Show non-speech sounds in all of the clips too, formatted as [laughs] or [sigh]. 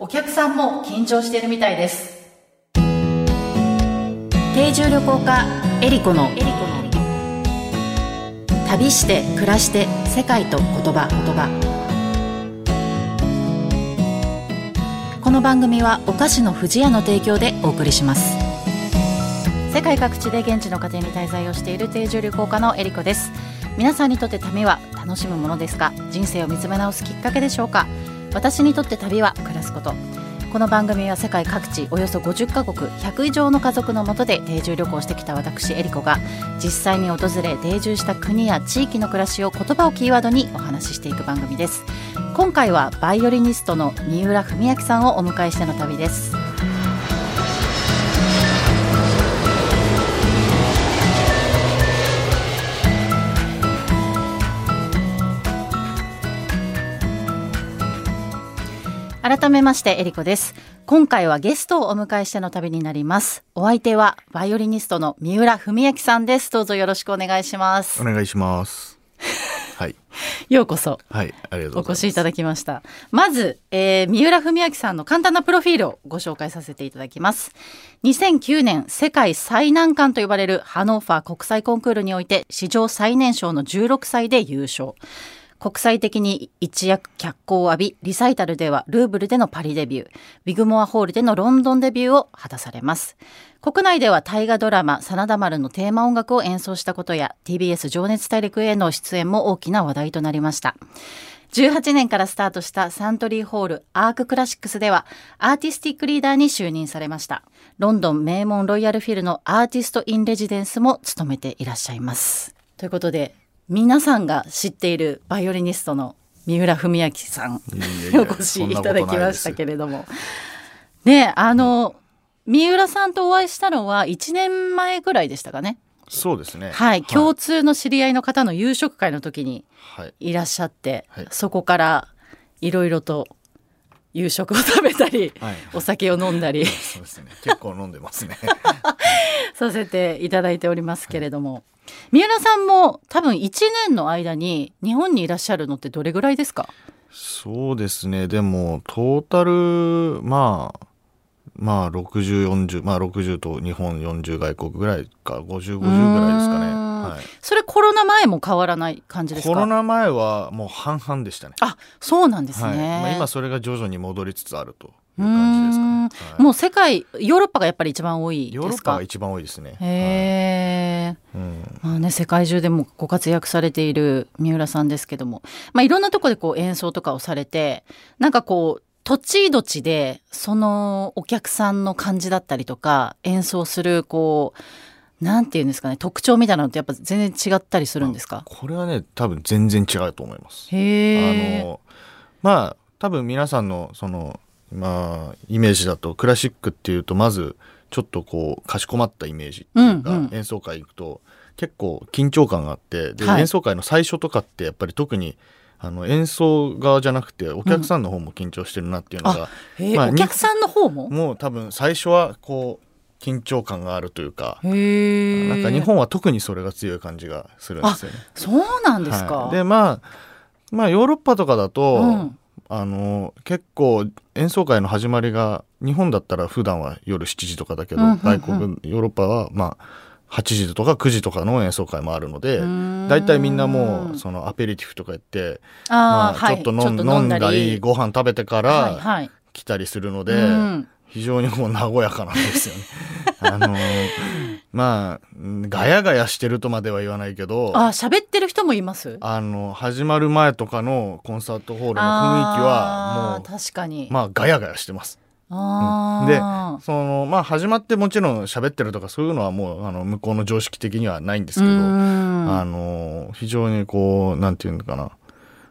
お客さんも緊張してるみたいです。定住旅行家エリコの旅して暮らして世界と言葉言葉。この番組はお菓子の不二家の提供でお送りします。世界各地で現地の家庭に滞在をしている定住旅行家のエリコです。皆さんにとって旅は楽しむものですか？人生を見つめ直すきっかけでしょうか？私にとって旅は暮らすこと。この番組は世界各地およそ50カ国100以上の家族のもとで定住旅行してきた私エリコが実際に訪れ定住した国や地域の暮らしを言葉をキーワードにお話ししていく番組です。今回はバイオリニストの三浦文明さんをお迎えしての旅です。改めましてエリコです。今回はゲストをお迎えしての旅になります。お相手はバイオリニストの三浦文明さんです。どうぞよろしくお願いします。お願いします。[laughs] はい。ようこそ。はいありがとうお越しいただきました。まず、えー、三浦文明さんの簡単なプロフィールをご紹介させていただきます。2009年世界最難関と呼ばれるハノーファー国際コンクールにおいて史上最年少の16歳で優勝国際的に一躍脚光を浴び、リサイタルではルーブルでのパリデビュー、ウィグモアホールでのロンドンデビューを果たされます。国内では大河ドラマ、真田丸のテーマ音楽を演奏したことや、TBS 情熱大陸への出演も大きな話題となりました。18年からスタートしたサントリーホールアーククラシックスではアーティスティックリーダーに就任されました。ロンドン名門ロイヤルフィルのアーティストインレジデンスも務めていらっしゃいます。ということで、皆さんが知っているバイオリニストの三浦文明さん [laughs] お越しいただきましたけれどもねあの三浦さんとお会いしたのは1年前ぐらいでしたかね。そうですね。はい、共通の知り合いの方の夕食会の時にいらっしゃって、はい、そこからいろいろと夕食を食べたり、はい、お酒を飲んだり。そうですね。結構飲んでますね。[laughs] させていただいておりますけれども、三浦さんも多分1年の間に日本にいらっしゃるのってどれぐらいですか？そうですね。でもトータルまあまあ6040まあ60と日本40外国ぐらいか5050ぐらいですかね、はい、それコロナ前も変わらない感じですか？コロナ前はもう半々でしたね。あそうなんですね、はい、まあ、今それが徐々に戻りつつあるという感じですかね、はい、もう世界ヨーロッパがやっぱり一番多いヨーロッパが一番多いですね。へえ、うん、まあね世界中でもご活躍されている三浦さんですけども。まあいろんなところでこう演奏とかをされてなんかこう土地土地でそのお客さんの感じだったりとか演奏するこうなんていうんですかね特徴みたいなのってやっぱ全然違ったりするんですか？これはね多分全然違うと思います。へあのまあ多分皆さんのそのまあイメージだとクラシックっていうとまずちょっとこうかしこまったイメージっていうか、うんうん、演奏会行くと結構緊張感があってで、はい、演奏会の最初とかってやっぱり特にあの演奏側じゃなくてお客さんの方も緊張してるなっていうのが、うん。まあ、お客さんの方も？もう多分最初はこう緊張感があるというかなんか日本は特にそれが強い感じがするんですよね。そうなんですか、はい、でまあまあヨーロッパとかだと、うん、あの結構演奏会の始まりが日本だったら普段は夜7時とかだけど、うんうんうん、外国ヨーロッパはまあ8時とか9時とかの演奏会もあるので大体みんなもうそのアペリティフとか言ってまあ、ちょっと飲んだり。ご飯食べてから来たりするので、非常にもう和やかなんですよね。[laughs] あのまあガヤガヤしてるとまでは言わないけどあ喋ってる人もいます？あの始まる前とかのコンサートホールの雰囲気はもう確かに。まあガヤガヤしてます。でそのまあ始まってもちろん喋ってるとかそういうのはもうあの向こうの常識的にはないんですけどあの非常にこうなんていうのかな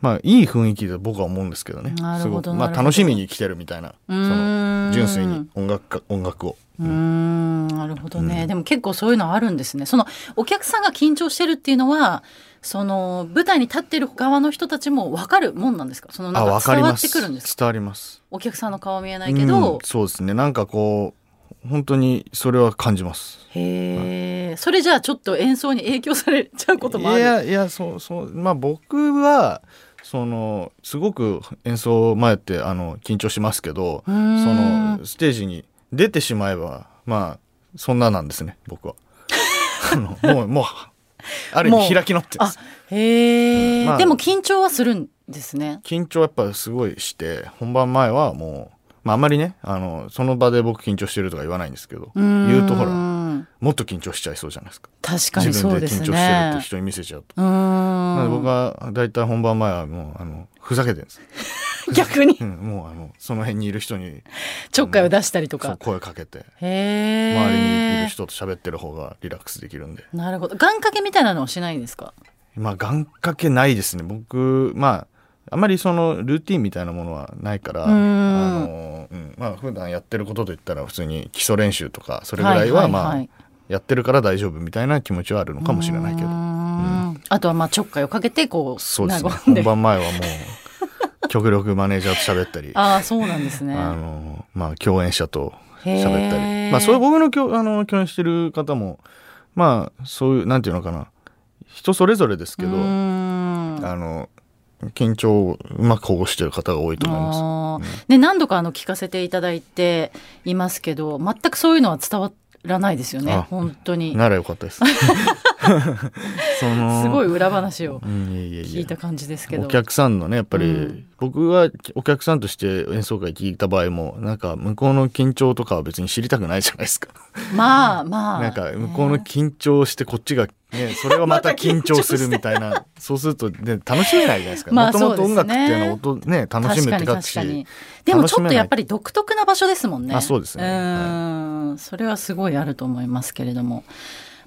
まあいい雰囲気で僕は思うんですけどね。すごく。まあ楽しみに来てるみたいなその純粋に音楽音楽を。うんなるほどね、うん、でも結構そういうのあるんですね。そのお客さんが緊張してるっていうのはその舞台に立ってる側の人たちも分かるもんなんですか？そのなんか伝わってくるんです伝わります。お客さんの顔見えないけど、うん、そうですね。なんかこう本当にそれは感じます。へえ、はい、それじゃあちょっと演奏に影響されちゃうこともある。いやいやそうそうまあ僕はそのすごく演奏前ってあの緊張しますけどそのステージに出てしまえばまあそんななんですね僕は。[laughs] もうもうある意味開き直って。へえ、うんまあ、でも緊張はするんですね。緊張やっぱすごいして本番前はもう、まあ、あんまりねあのその場で僕緊張してるとか言わないんですけど言うとほらもっと緊張しちゃいそうじゃないですか。確かにそうですね。自分で緊張してるって人に見せちゃうとなので僕は大体本番前はもうあのふざけてるんです。[laughs] 逆に、うん、もうあのその辺にいる人に。ちょっかいを出したりとか？声かけて。周りにいる人と喋ってる方がリラックスできるんで。なるほど。願掛けみたいなのはしないんですか？まあ願掛けないですね。僕まああまりそのルーティンみたいなものはないからあの、うん、まあ普段やってることといったら普通に基礎練習とかそれぐらいはまあ、やってるから大丈夫みたいな気持ちはあるのかもしれないけど、うん、あとはまあちょっかいをかけてこうそうですね。本番前はもう極力マネージャーと喋ったり。[laughs] ああそうなんですね。あの、まあ、共演者と喋ったり、まあ、そういう僕のきょあの共演してる方もまあそういうなんていうのかな。人それぞれですけどあの緊張をうまく保護してる方が多いと思います。ね、何度かあの聞かせていただいていますけど全くそういうのは伝わらないですよね本当に。ならよかったです。[laughs] すごい裏話を聞いた感じですけど、お客さんのねやっぱり、うん、僕はお客さんとして演奏会聞いた場合もなんか向こうの緊張とかは別に知りたくないじゃないですか。まあまあ。なんか向こうの緊張してこっちがね、それはまた緊張するみたいな。そうすると、ね、楽しめないじゃないですか。もともと音楽っていうのは音、ね、楽しむって書くしでもちょっとやっぱり独特な場所ですもんね。あそうですね、はい、それはすごいあると思いますけれども。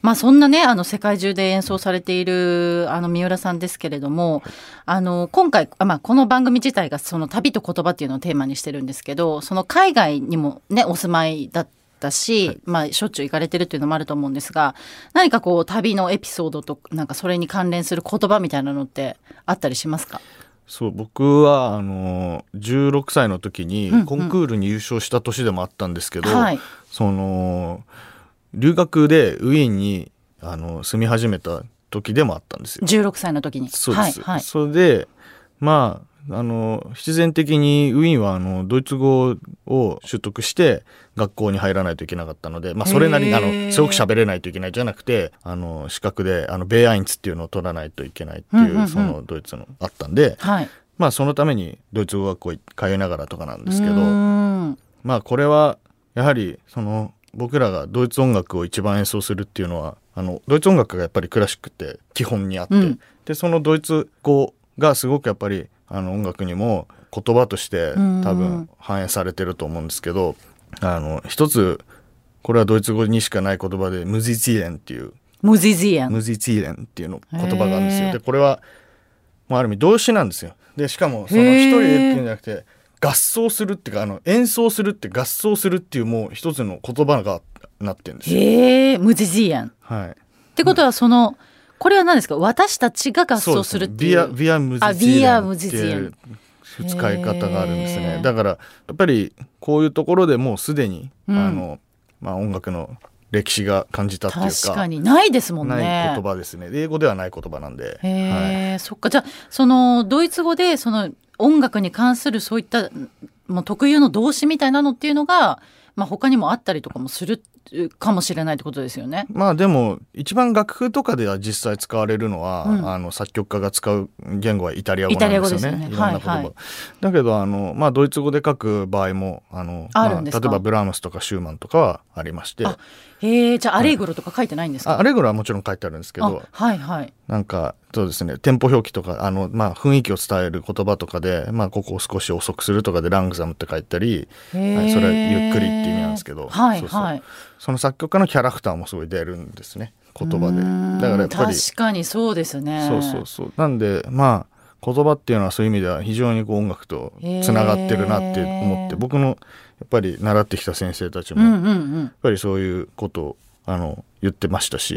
まあ、そんなねあの世界中で演奏されているあの三浦さんですけれどもあの今回あ、まあ、この番組自体がその旅と言葉っていうのをテーマにしてるんですけどその海外にもねお住まいだったし、はい、まあ、しょっちゅう行かれてるっていうのもあると思うんですが何かこう旅のエピソードとなんかそれに関連する言葉みたいなのってあったりしますか？そう僕はあの16歳の時にコンクールに優勝した年でもあったんですけど、うんうんはい、その留学でウィーンにあの住み始めた時でもあったんですよ。16歳の時に。そうです。はいはい、それでまああの必然的にウィーンはあのドイツ語を習得して学校に入らないといけなかったので、まあ、それなりにあのすごく喋れないといけないじゃなくてあの資格であのベイアインツっていうのを取らないといけないっていう,、そのドイツのあったんで、はい、まあそのためにドイツ語学校通いながらとかなんですけどまあこれはやはりその僕らがドイツ音楽を一番演奏するっていうのはあのドイツ音楽がやっぱりクラシックって基本にあって、うん、でそのドイツ語がすごくやっぱりあの音楽にも言葉として多分反映されてると思うんですけど、あの一つこれはドイツ語にしかない言葉でムジツィエンっていうムジツィエンムジツィエンっていうの言葉があるんですよ。でこれはもうある意味動詞なんですよ。でしかもその一人でっていうんじゃなくて合奏するっていうかあの演奏するって合奏するっていうもう一つの言葉がなってるんですよ。へえムジジーアン。はい。ってことはそのこれは何ですか？私たちが合奏するっていう？うね、ビアビアムジジーアンっていう使い方があるんですね。だからやっぱりこういうところでもうすでに、うん、あのまあ音楽の歴史が感じたっていうか確かにないですもんね。ない言葉ですね。英語ではない言葉なんで。へえ、はい、そっか。じゃあそのドイツ語でその音楽に関するそういったもう特有の動詞みたいなのっていうのが、まあ、他にもあったりとかもするかもしれないってことですよね。まあでも一番楽譜とかでは実際使われるのは、うん、あの作曲家が使う言語はイタリア語なんですよね。ねいろんな言葉、はいはい、だけどあの、まあ、ドイツ語で書く場合もあのまあ、例えばブラームスとかシューマンとかはありまして。へえじゃあアレグロとか書いてないんですか、はい、アレグロはもちろん書いてあるんですけどはいはい。なんかそうですねテンポ表記とかあの、まあ、雰囲気を伝える言葉とかで、まあ、ここを少し遅くするとかでラングザムって書いたり、はい、それはゆっくりっていう意味なんですけど、はいそうそう。はいその作曲家のキャラクターもすごい出るんですね言葉で。だからやっぱり確かにそうですね。そうそうそう。なんでまあ言葉っていうのはそういう意味では非常にこう音楽とつながってるなって思って僕のやっぱり習ってきた先生たちもやっぱりそういうことあの言ってましたし。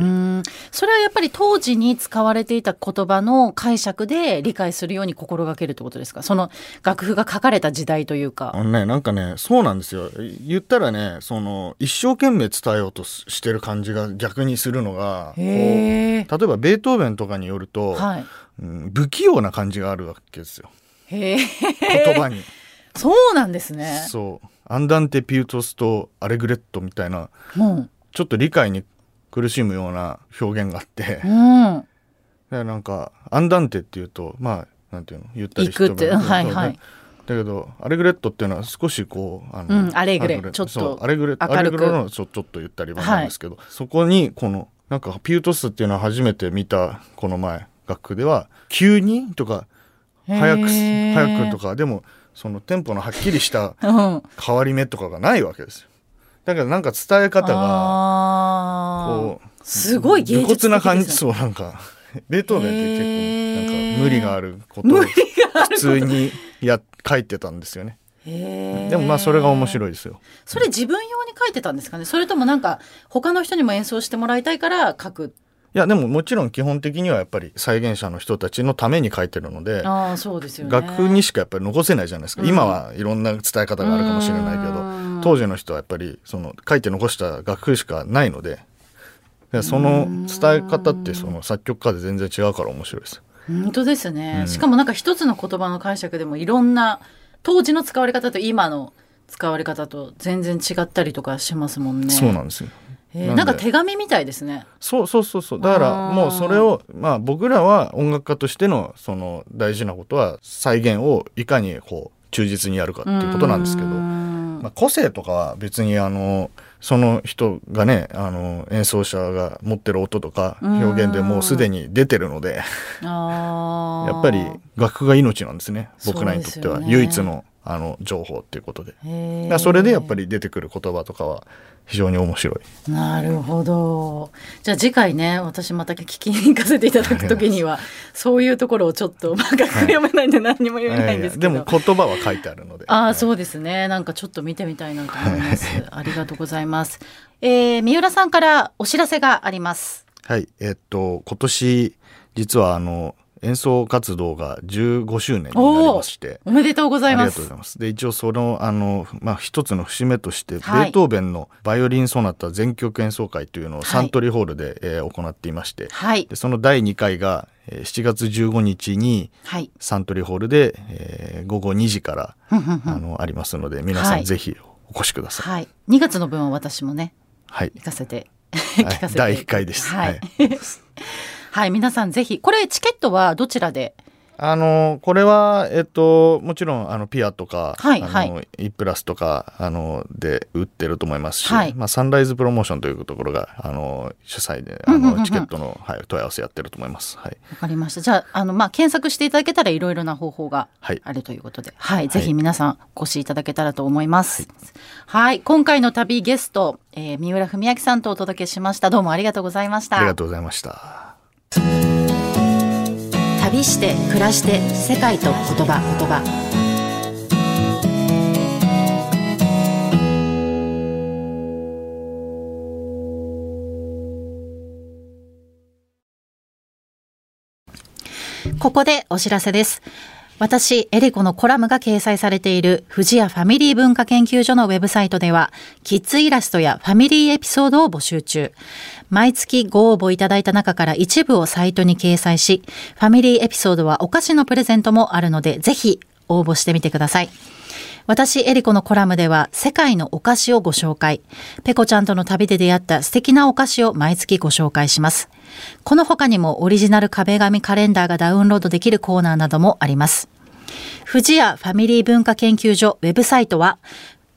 それはやっぱり当時に使われていた言葉の解釈で理解するように心がけるってことですか？その楽譜が書かれた時代というか。ねなんかねそうなんですよ。言ったらねその一生懸命伝えようとしてる感じが逆にするのが例えばベートーベンとかによると、はいうん、不器用な感じがあるわけですよ。言葉に。そうなんですね。そう。アンダンテピュートスとアレグレットみたいな、うん、ちょっと理解に苦しむような表現があって、うん、でなんかアンダンテっていうとまあなんていうの？言ったりして。はいはい。だけどアレグレットっていうのは少しこうあの、うん、アレグレちょっとアレグレアレグレのちょちょっと言ったりもなんですけど、はい、そこにこのなんかピュートスっていうのは初めて見たこの前楽譜では急にとか早く早くとかでもそのテンポのはっきりした変わり目とかがないわけですよ。だからなんか伝え方がこうすごい芸術的な感じそうなんかベートーベンって結構なんか無理があることを普通にや書いてたんですよね。でもまあそれが面白いですよ。それ自分用に書いてたんですかね？それともなんか他の人にも演奏してもらいたいから書くいやでももちろん基本的にはやっぱり再現者の人たちのために書いてるのであそうですよ、ね、楽譜にしかやっぱり残せないじゃないですか、うん、今はいろんな伝え方があるかもしれないけど当時の人はやっぱりその書いて残した楽譜しかないのでその伝え方ってその作曲家で全然違うから面白いです。本当ですね、うん、しかもなんか一つの言葉の解釈でもいろんな当時の使われ方と今の使われ方と全然違ったりとかしますもんね。そうなんですよえー、なんか手紙みたいですね。そうそうそうそう。だからもうそれをまあ僕らは音楽家としてのその大事なことは再現をいかにこう忠実にやるかっていうことなんですけど、まあ、個性とかは別にあのその人がねあの演奏者が持ってる音とか表現でもうすでに出てるのでやっぱり楽譜が命なんですね僕らにとっては、唯一のあの情報っていうことで。それでやっぱり出てくる言葉とかは非常に面白い。なるほど。じゃあ次回ね私また聞きに行かせていただく時にはそういうところをちょっと、まあ、楽読めないんで何にも読めないんですけど、はい、でも言葉は書いてあるので。ああそうですね。なんかちょっと見てみたいなと思います。ありがとうございます。えー、三浦さんからお知らせがあります。はい。えー、っと今年実はあの演奏活動が15周年になりまして。おめでとうございます。ありがとうございます。で一応そのあの、まあ、一つの節目として、はい、ベートーベンのバイオリン・ソナタ全曲演奏会というのをサントリーホールで、はい、えー、行っていまして、はい、でその第2回が7月15日にサントリーホールで、えー、午後2時からあのありますので皆さんぜひお越しください、はい、2月の分は私もね、はい、行かせて [laughs] 聞かせて、第1回です、はい、[laughs] はい皆さんぜひ。これチケットはどちらで？あのこれは、えっと、もちろんあのピアとか、はいはい、あの E プラスとかあので売ってると思いますし、はい、まあ、サンライズプロモーションというところがあの主催であのチケットの、はい、問い合わせやってると思います。はい、わかりました。じゃああの、まあ、検索していただけたらいろいろな方法があるということで、はい、はい、ぜひ皆さんお越しいただけたらと思います。はい、今回の旅ゲスト、えー、三浦文明さんとお届けしました。どうもありがとうございました。ありがとうございました。旅して暮らして世界と言葉言葉ここでお知らせです。私、エリコのコラムが掲載されている富士屋ファミリー文化研究所のウェブサイトでは、キッズイラストやファミリーエピソードを募集中。毎月ご応募いただいた中から一部をサイトに掲載し、ファミリーエピソードはお菓子のプレゼントもあるので、ぜひ応募してみてください。私、エリコのコラムでは世界のお菓子をご紹介。ペコちゃんとの旅で出会った素敵なお菓子を毎月ご紹介します。この他にもオリジナル壁紙カレンダーがダウンロードできるコーナーなどもあります。富士屋ファミリー文化研究所ウェブサイトは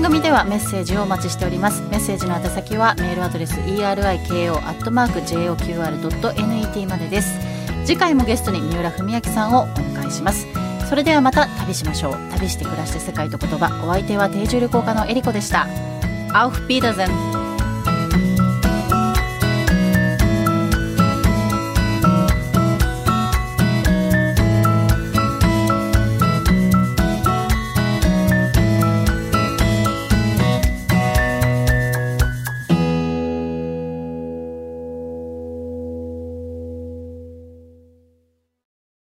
番組ではメッセージをお待ちしております。メッセージの宛先はメールアドレス eriko.joqr.net までです。次回もゲストに三浦文明さんをお迎えします。それではまた旅しましょう。旅して暮らして世界と言葉。お相手は定住旅行家のえりこでした。Auf Wiedersehen